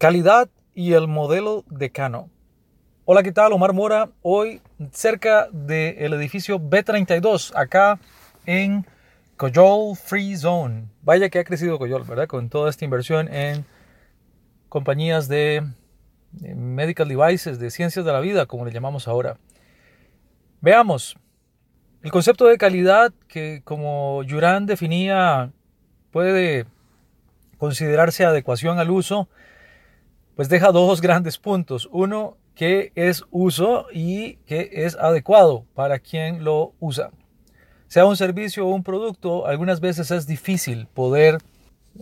Calidad y el modelo decano. Hola, ¿qué tal? Omar Mora. Hoy cerca del edificio B32, acá en Coyol Free Zone. Vaya que ha crecido Coyol, ¿verdad? Con toda esta inversión en compañías de medical devices, de ciencias de la vida, como le llamamos ahora. Veamos. El concepto de calidad que como Yuran definía puede considerarse adecuación al uso pues deja dos grandes puntos. Uno, que es uso y que es adecuado para quien lo usa. Sea un servicio o un producto, algunas veces es difícil poder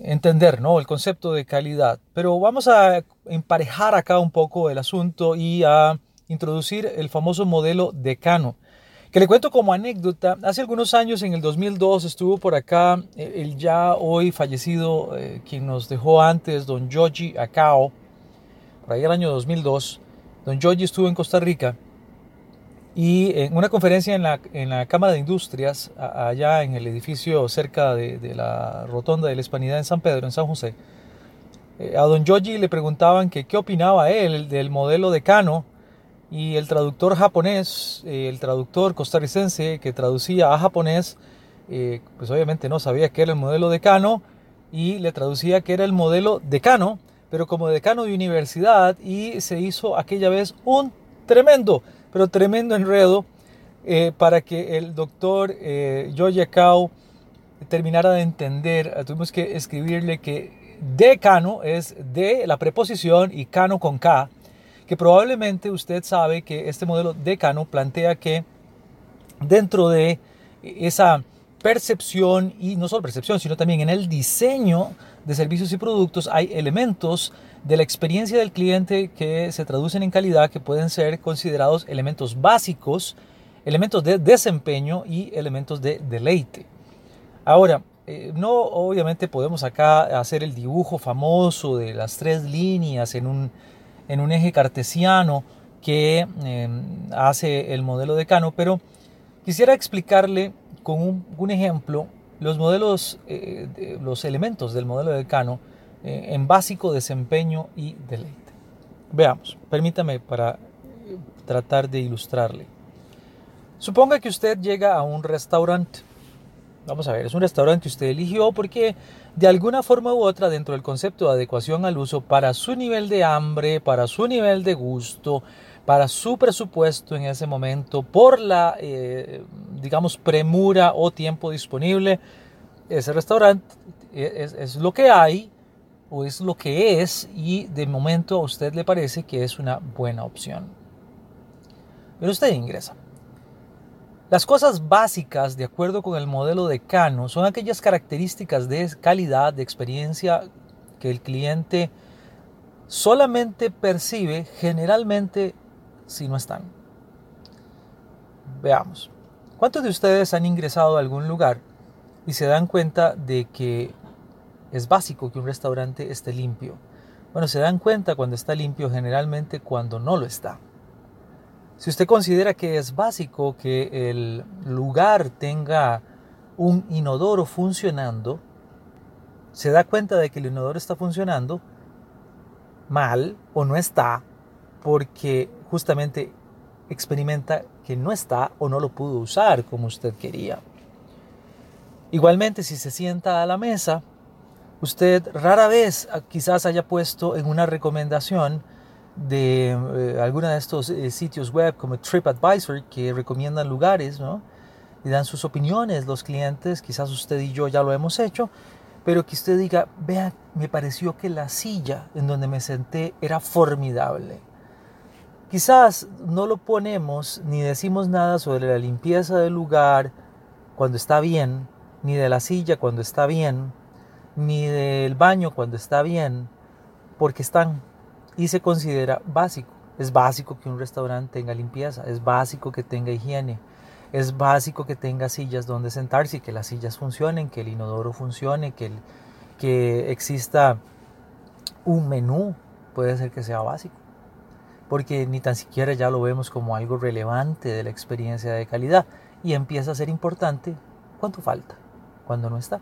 entender ¿no? el concepto de calidad. Pero vamos a emparejar acá un poco el asunto y a introducir el famoso modelo decano. Que le cuento como anécdota, hace algunos años, en el 2002, estuvo por acá el ya hoy fallecido, eh, quien nos dejó antes, don Joji Akao, por ahí el año 2002, don Giorgi estuvo en Costa Rica y en una conferencia en la, en la Cámara de Industrias, allá en el edificio cerca de, la Rotonda de la Hispanidad en San Pedro, en San José, eh, a don Giorgi le preguntaban que qué opinaba él del modelo de Cano y el traductor japonés, eh, el traductor costarricense que traducía a japonés, eh, pues obviamente no sabía que era el modelo decano y le traducía que era el modelo decano pero como decano de universidad y se hizo aquella vez un tremendo, pero tremendo enredo eh, para que el doctor eh, Kao terminara de entender. Eh, tuvimos que escribirle que decano es de la preposición y cano con K, que probablemente usted sabe que este modelo decano plantea que dentro de esa percepción y no solo percepción, sino también en el diseño de servicios y productos hay elementos de la experiencia del cliente que se traducen en calidad que pueden ser considerados elementos básicos, elementos de desempeño y elementos de deleite. Ahora, eh, no obviamente podemos acá hacer el dibujo famoso de las tres líneas en un, en un eje cartesiano que em, hace el modelo de Cano, pero quisiera explicarle con un, ejemplo los modelos, eh, los elementos del modelo de Cano eh, en básico, desempeño y deleite. Veamos, permítame para eh, tratar de ilustrarle. Suponga que usted llega a un restaurante. Vamos a ver, es un restaurante que usted eligió porque de alguna forma u otra dentro del concepto de adecuación al uso para su nivel de hambre, para su nivel de gusto, para su presupuesto en ese momento, por la, eh, digamos, premura o tiempo disponible. Ese restaurante es, es, lo que hay o es lo que es y de momento a usted le parece que es una buena opción. Pero usted ingresa. Las cosas básicas, de acuerdo con el modelo de Cano, son aquellas características de calidad, de experiencia que el cliente solamente percibe generalmente si no están. Veamos. ¿Cuántos de ustedes han ingresado a algún lugar y se dan cuenta de que es básico que un restaurante esté limpio? Bueno, se dan cuenta cuando está limpio generalmente cuando no lo está. Si usted considera que es básico que el lugar tenga un inodoro funcionando, se da cuenta de que el inodoro está funcionando mal o no está porque justamente experimenta que no está o no lo pudo usar como usted quería. Igualmente, si se sienta a la mesa, usted rara vez ah, quizás haya puesto en una recomendación de eh, alguna de estos eh, sitios web como TripAdvisor que recomiendan lugares, ¿no? Y dan sus opiniones los clientes, quizás usted y yo ya lo hemos hecho, pero que usted diga, vea, me pareció que la silla en donde me senté era formidable Quizás no lo ponemos ni decimos nada sobre la limpieza del lugar, cuando está bien, ni de la silla cuando está bien, ni del baño cuando está bien, porque están y se considera básico. Es básico que un restaurante tenga limpieza, es básico que tenga higiene, es básico que tenga sillas donde sentarse y que las sillas funcionen, que el inodoro funcione, que, que exista un menú, puede ser que sea básico. Porque ni tan siquiera ya lo vemos como algo relevante de la experiencia de calidad y empieza a ser importante cuánto falta, cuando no está.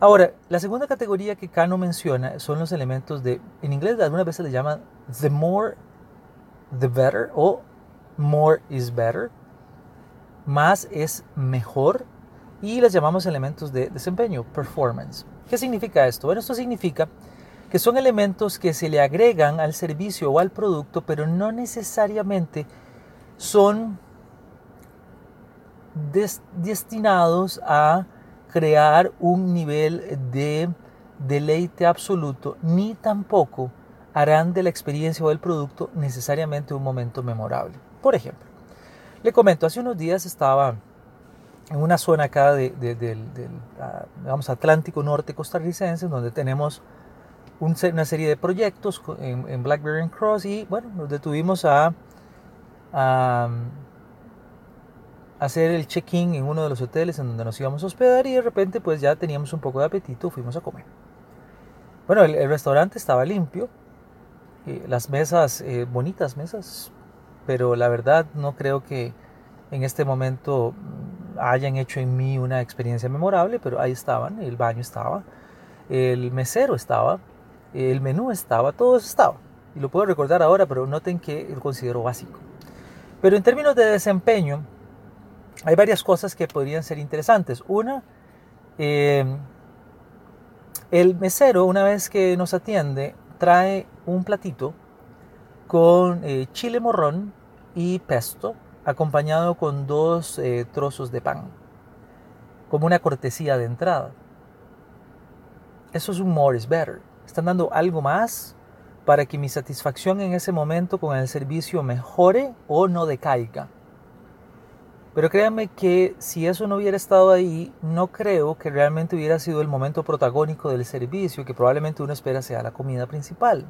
Ahora, la segunda categoría que Kano menciona son los elementos de, en inglés algunas veces le llaman the more, the better o more is better. Más es mejor y les llamamos elementos de desempeño, performance. ¿Qué significa esto? Bueno, esto significa que son elementos que se le agregan al servicio o al producto, pero no necesariamente son destinados a crear un nivel de deleite absoluto, ni tampoco harán de la experiencia o del producto necesariamente un momento memorable. Por ejemplo, le comento, hace unos días estaba en una zona acá de, del, ah, Atlántico Norte costarricense, donde tenemos una serie de proyectos en, Blackberry Cross y bueno, nos detuvimos a, a hacer el check-in en uno de los hoteles en donde nos íbamos a hospedar y de repente pues ya teníamos un poco de apetito, fuimos a comer. Bueno, el, restaurante estaba limpio, eh, las mesas, eh, bonitas mesas, pero la verdad no creo que en este momento hayan hecho en mí una experiencia memorable, pero ahí estaban, el baño estaba, el mesero estaba, el menú estaba, todo eso estaba. Y lo puedo recordar ahora, pero noten que lo considero básico. Pero en términos de desempeño, hay varias cosas que podrían ser interesantes. Una, em, el mesero, una vez que nos atiende, trae un platito con eh, chile morrón y pesto, acompañado con dos eh, trozos de pan, como una cortesía de entrada. Eso es un more is better. Están dando algo más para que mi satisfacción en ese momento con el servicio mejore o no decaiga. Pero créanme que si eso no hubiera estado ahí, no creo que realmente hubiera sido el momento protagónico del servicio, que probablemente uno espera sea la comida principal.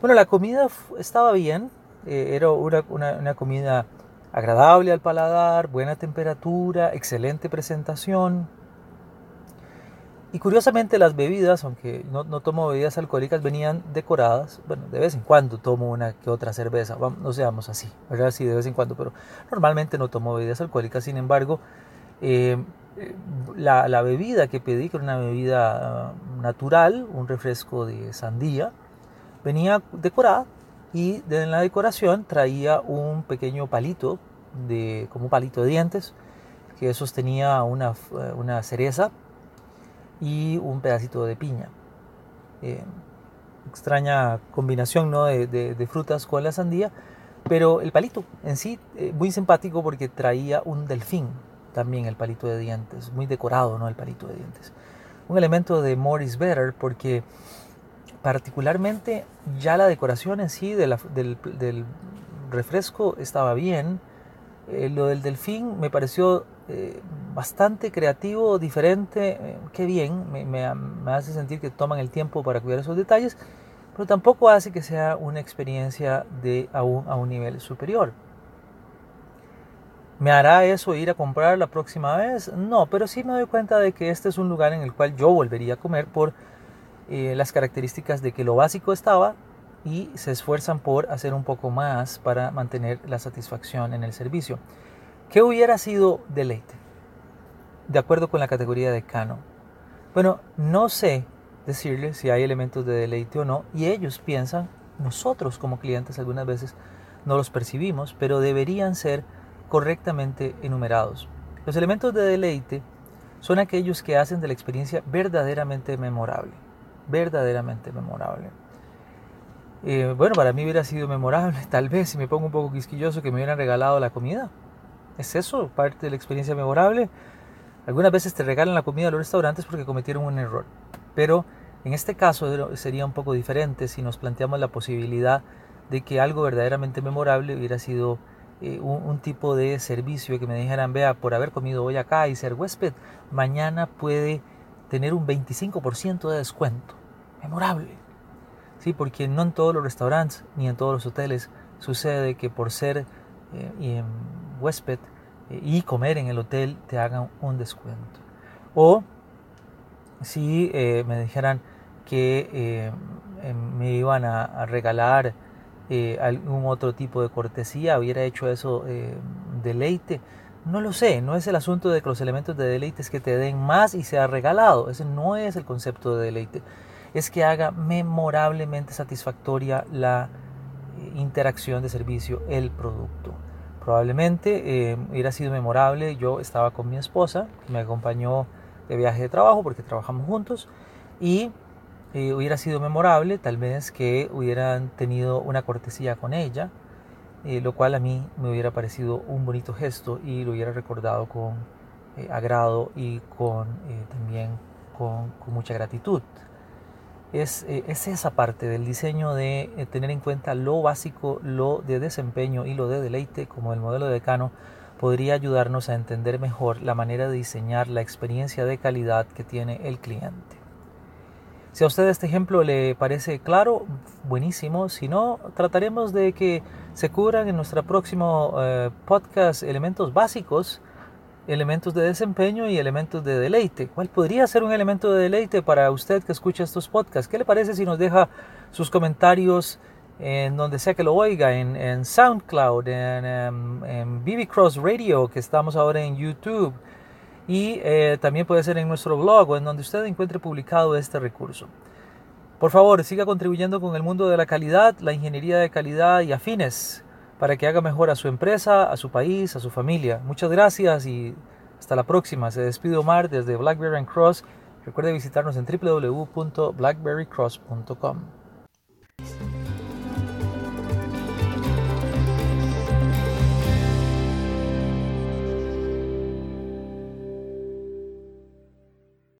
Bueno, la comida estaba bien, eh, era una, una comida agradable al paladar, buena temperatura, excelente presentación. Y curiosamente las bebidas, aunque no, no, tomo bebidas alcohólicas, venían decoradas. Bueno, de vez en cuando tomo una que otra cerveza, no seamos así, ¿verdad? Sí, de vez en cuando, pero normalmente no tomo bebidas alcohólicas. Sin embargo, eh, la, la, bebida que pedí, que era una bebida uh, natural, un refresco de sandía, venía decorada y en la decoración traía un pequeño palito, de, como un palito de dientes, que sostenía una, una cereza y un pedacito de piña. Eh, extraña combinación ¿no? de, frutas con la sandía, pero el palito en sí, eh, muy simpático porque traía un delfín, también el palito de dientes, muy decorado ¿no? el palito de dientes. Un elemento de more is better porque particularmente ya la decoración en sí del, del, refresco estaba bien, eh, lo del delfín me pareció eh, bastante creativo, diferente, eh, qué bien, me, hace sentir que toman el tiempo para cuidar esos detalles, pero tampoco hace que sea una experiencia de a un, nivel superior. ¿Me hará eso ir a comprar la próxima vez? No, pero sí me doy cuenta de que este es un lugar en el cual yo volvería a comer por eh, las características de que lo básico estaba y se esfuerzan por hacer un poco más para mantener la satisfacción en el servicio. ¿Qué hubiera sido deleite? De acuerdo con la categoría de Cano. Bueno, no sé decirle si hay elementos de deleite o no, y ellos piensan, nosotros como clientes algunas veces no los percibimos, pero deberían ser correctamente enumerados. Los elementos de deleite son aquellos que hacen de la experiencia verdaderamente memorable, verdaderamente memorable. Eh, bueno, para mí hubiera sido memorable, tal vez si me pongo un poco quisquilloso, que me hubieran regalado la comida, es eso, parte de la experiencia memorable. Algunas veces te regalan la comida a los restaurantes porque cometieron un error, pero en este caso sería un poco diferente si nos planteamos la posibilidad de que algo verdaderamente memorable hubiera sido eh, un, tipo de servicio que me dijeran, vea, por haber comido hoy acá y ser huésped, mañana puede tener un 25% de descuento. Memorable. Sí, porque no en todos los restaurantes ni en todos los hoteles sucede que por ser eh, em, huésped eh, y comer en el hotel te hagan un descuento. O si me dijeran que em, me iban a regalar eh, algún otro tipo de cortesía, hubiera hecho eso eh, deleite. No lo sé, no es el asunto de que los elementos de deleite es que te den más y sea regalado, ese no es el concepto de deleite, es que haga memorablemente satisfactoria la eh, interacción de servicio, el producto. Probablemente hubiera sido memorable, yo estaba con mi esposa, que me acompañó de viaje de trabajo porque trabajamos juntos, y eh, hubiera sido memorable tal vez que hubieran tenido una cortesía con ella, eh, lo cual a mí me hubiera parecido un bonito gesto y lo hubiera recordado con eh, agrado y con, también con, mucha gratitud. Es, es, esa parte del diseño de tener en cuenta lo básico, lo de desempeño y lo de deleite como el modelo de decano podría ayudarnos a entender mejor la manera de diseñar la experiencia de calidad que tiene el cliente. Si a usted este ejemplo le parece claro, buenísimo. Si no, trataremos de que se cubran en nuestro próximo eh, podcast elementos básicos, elementos de desempeño y elementos de deleite. ¿Cuál podría ser un elemento de deleite para usted que escucha estos podcasts? ¿Qué le parece si nos deja sus comentarios en donde sea que lo oiga, en, SoundCloud, en, en, en BB Cross Radio, que estamos ahora en YouTube? y eh, también puede ser en nuestro blog o en donde usted encuentre publicado este recurso. Por favor, siga contribuyendo con el mundo de la calidad, la ingeniería de calidad y afines para que haga mejor a su empresa, a su país, a su familia. Muchas gracias y hasta la próxima. Se despide Omar desde Blackberry Cross. Recuerde visitarnos en www.blackberrycross.com.